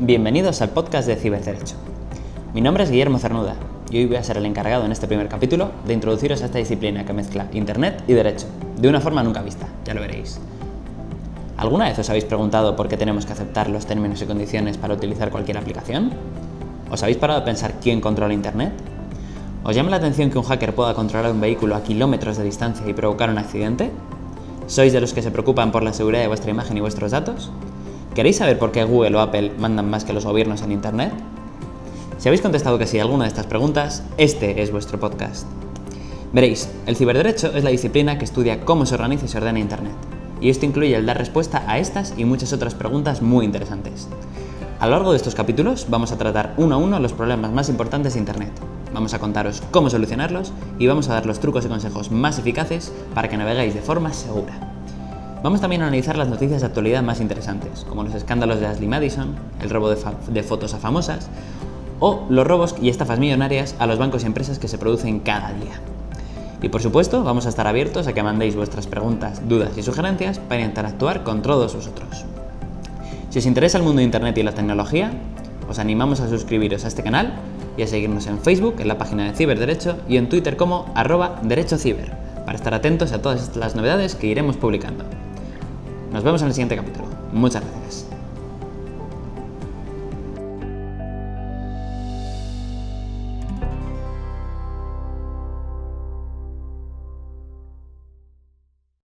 Bienvenidos al podcast de Ciberderecho. Mi nombre es Guillermo Cernuda y hoy voy a ser el encargado en este primer capítulo de introduciros a esta disciplina que mezcla Internet y Derecho, de una forma nunca vista, ya lo veréis. ¿Alguna vez os habéis preguntado por qué tenemos que aceptar los términos y condiciones para utilizar cualquier aplicación? ¿Os habéis parado a pensar quién controla Internet? ¿Os llama la atención que un hacker pueda controlar un vehículo a kilómetros de distancia y provocar un accidente? ¿Sois de los que se preocupan por la seguridad de vuestra imagen y vuestros datos? ¿Queréis saber por qué Google o Apple mandan más que los gobiernos en Internet? Si habéis contestado que sí a alguna de estas preguntas, este es vuestro podcast. Veréis, el ciberderecho es la disciplina que estudia cómo se organiza y se ordena Internet, y esto incluye el dar respuesta a estas y muchas otras preguntas muy interesantes. A lo largo de estos capítulos vamos a tratar uno a uno los problemas más importantes de Internet. Vamos a contaros cómo solucionarlos y vamos a dar los trucos y consejos más eficaces para que naveguéis de forma segura. Vamos también a analizar las noticias de actualidad más interesantes, como los escándalos de Ashley Madison, el robo de, fotos a famosas o los robos y estafas millonarias a los bancos y empresas que se producen cada día. Y por supuesto, vamos a estar abiertos a que mandéis vuestras preguntas, dudas y sugerencias para interactuar con todos vosotros. Si os interesa el mundo de Internet y la tecnología, os animamos a suscribiros a este canal y a seguirnos en Facebook, en la página de Ciberderecho y en Twitter como arroba derechociber, para estar atentos a todas las novedades que iremos publicando. Nos vemos en el siguiente capítulo. Muchas gracias.